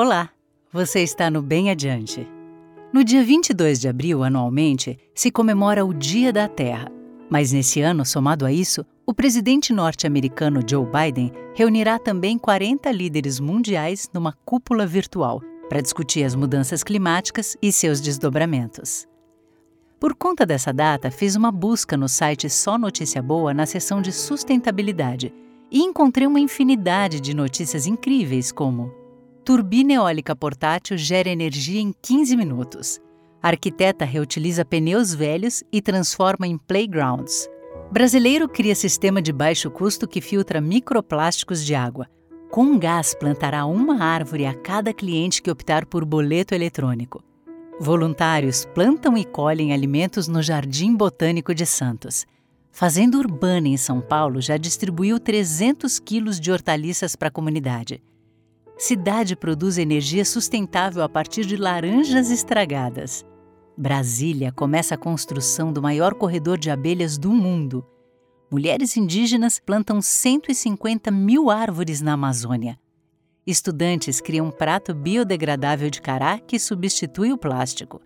Olá, você está no Bem Adiante. No dia 22 de abril, anualmente, se comemora o Dia da Terra. Mas nesse ano, somado a isso, o presidente norte-americano Joe Biden reunirá também 40 líderes mundiais numa cúpula virtual para discutir as mudanças climáticas e seus desdobramentos. Por conta dessa data, fiz uma busca no site Só Notícia Boa na seção de sustentabilidade e encontrei uma infinidade de notícias incríveis como Turbina eólica portátil gera energia em 15 minutos. A arquiteta reutiliza pneus velhos e transforma em playgrounds. Brasileiro cria sistema de baixo custo que filtra microplásticos de água. Com gás plantará uma árvore a cada cliente que optar por boleto eletrônico. Voluntários plantam e colhem alimentos no Jardim Botânico de Santos. Fazenda Urbana em São Paulo já distribuiu 300 quilos de hortaliças para a comunidade. Cidade produz energia sustentável a partir de laranjas estragadas. Brasília começa a construção do maior corredor de abelhas do mundo. Mulheres indígenas plantam 150 mil árvores na Amazônia. Estudantes criam um prato biodegradável de cará que substitui o plástico.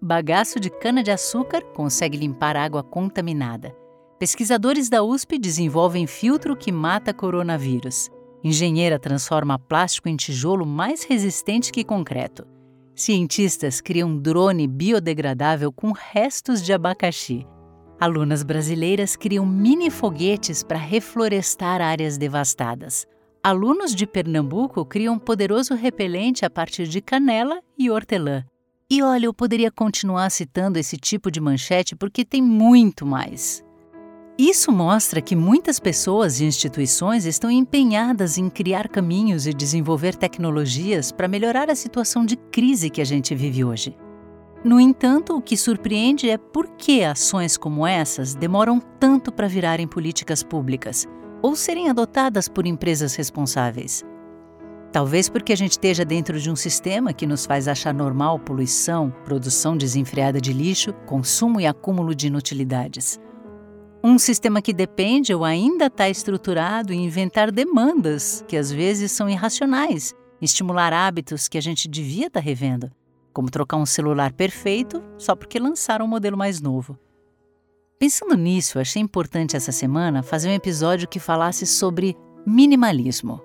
Bagaço de cana-de-açúcar consegue limpar água contaminada. Pesquisadores da USP desenvolvem filtro que mata coronavírus. Engenheira transforma plástico em tijolo mais resistente que concreto. Cientistas criam drone biodegradável com restos de abacaxi. Alunas brasileiras criam mini foguetes para reflorestar áreas devastadas. Alunos de Pernambuco criam poderoso repelente a partir de canela e hortelã. E olha, eu poderia continuar citando esse tipo de manchete porque tem muito mais. Isso mostra que muitas pessoas e instituições estão empenhadas em criar caminhos e desenvolver tecnologias para melhorar a situação de crise que a gente vive hoje. No entanto, o que surpreende é por que ações como essas demoram tanto para virarem políticas públicas ou serem adotadas por empresas responsáveis. Talvez porque a gente esteja dentro de um sistema que nos faz achar normal poluição, produção desenfreada de lixo, consumo e acúmulo de inutilidades. Um sistema que depende ou ainda está estruturado em inventar demandas que às vezes são irracionais, estimular hábitos que a gente devia estar tá revendo, como trocar um celular perfeito só porque lançaram um modelo mais novo. Pensando nisso, achei importante essa semana fazer um episódio que falasse sobre minimalismo.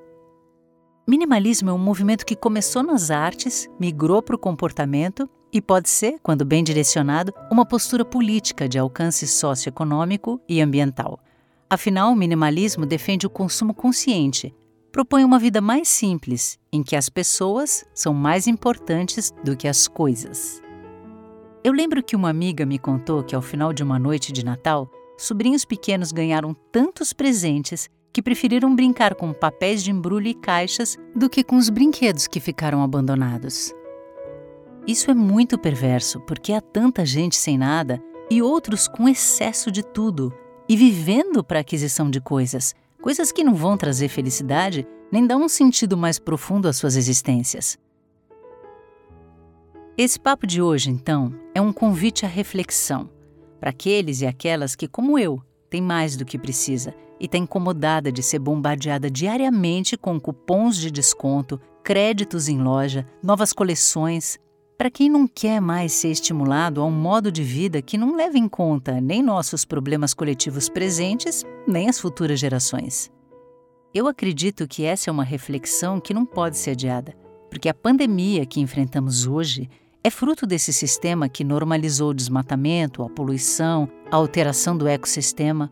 Minimalismo é um movimento que começou nas artes, migrou para o comportamento e pode ser, quando bem direcionado, uma postura política de alcance socioeconômico e ambiental. Afinal, o minimalismo defende o consumo consciente, propõe uma vida mais simples, em que as pessoas são mais importantes do que as coisas. Eu lembro que uma amiga me contou que ao final de uma noite de Natal, sobrinhos pequenos ganharam tantos presentes que preferiram brincar com papéis de embrulho e caixas do que com os brinquedos que ficaram abandonados. Isso é muito perverso, porque há tanta gente sem nada e outros com excesso de tudo e vivendo para aquisição de coisas, coisas que não vão trazer felicidade nem dar um sentido mais profundo às suas existências. Esse papo de hoje, então, é um convite à reflexão para aqueles e aquelas que, como eu, têm mais do que precisa e está incomodada de ser bombardeada diariamente com cupons de desconto, créditos em loja, novas coleções para quem não quer mais ser estimulado a um modo de vida que não leva em conta nem nossos problemas coletivos presentes, nem as futuras gerações. Eu acredito que essa é uma reflexão que não pode ser adiada, porque a pandemia que enfrentamos hoje é fruto desse sistema que normalizou o desmatamento, a poluição, a alteração do ecossistema.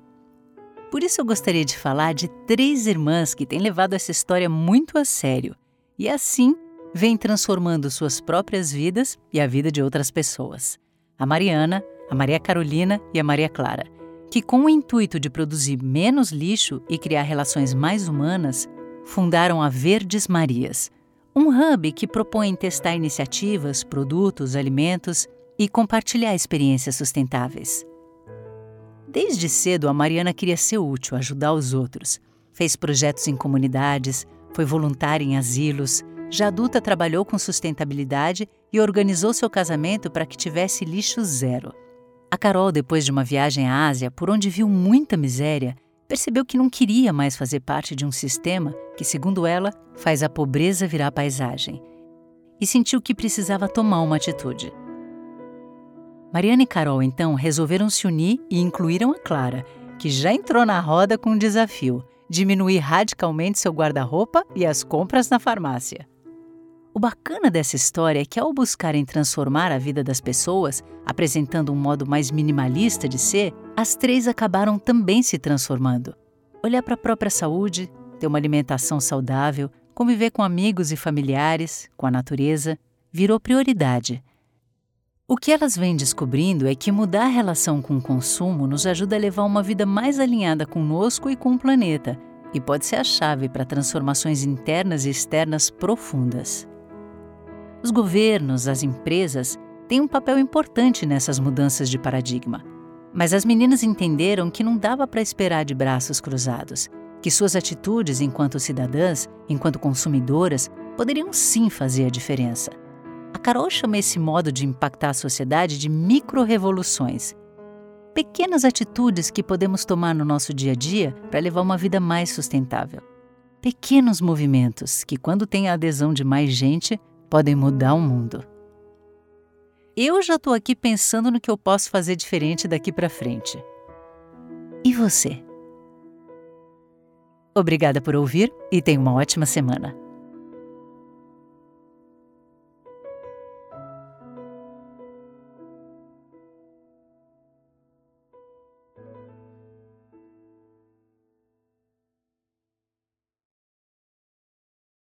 Por isso eu gostaria de falar de três irmãs que têm levado essa história muito a sério e assim vem transformando suas próprias vidas e a vida de outras pessoas. A Mariana, a Maria Carolina e a Maria Clara, que, com o intuito de produzir menos lixo e criar relações mais humanas, fundaram a Verdes Marias, um hub que propõe testar iniciativas, produtos, alimentos e compartilhar experiências sustentáveis. Desde cedo, a Mariana queria ser útil, ajudar os outros. Fez projetos em comunidades, foi voluntária em asilos, já adulta, trabalhou com sustentabilidade e organizou seu casamento para que tivesse lixo zero. A Carol, depois de uma viagem à Ásia, por onde viu muita miséria, percebeu que não queria mais fazer parte de um sistema que, segundo ela, faz a pobreza virar paisagem. e sentiu que precisava tomar uma atitude. Mariana e Carol então resolveram se unir e incluíram a Clara, que já entrou na roda com um desafio: diminuir radicalmente seu guarda-roupa e as compras na farmácia. O bacana dessa história é que, ao buscarem transformar a vida das pessoas, apresentando um modo mais minimalista de ser, as três acabaram também se transformando. Olhar para a própria saúde, ter uma alimentação saudável, conviver com amigos e familiares, com a natureza, virou prioridade. O que elas vêm descobrindo é que mudar a relação com o consumo nos ajuda a levar uma vida mais alinhada conosco e com o planeta, e pode ser a chave para transformações internas e externas profundas. Os governos, as empresas têm um papel importante nessas mudanças de paradigma. Mas as meninas entenderam que não dava para esperar de braços cruzados, que suas atitudes enquanto cidadãs, enquanto consumidoras, poderiam sim fazer a diferença. A Carol chama esse modo de impactar a sociedade de micro-revoluções. Pequenas atitudes que podemos tomar no nosso dia a dia para levar uma vida mais sustentável. Pequenos movimentos que, quando têm a adesão de mais gente, podem mudar o mundo. Eu já estou aqui pensando no que eu posso fazer diferente daqui para frente. E você? Obrigada por ouvir e tenha uma ótima semana.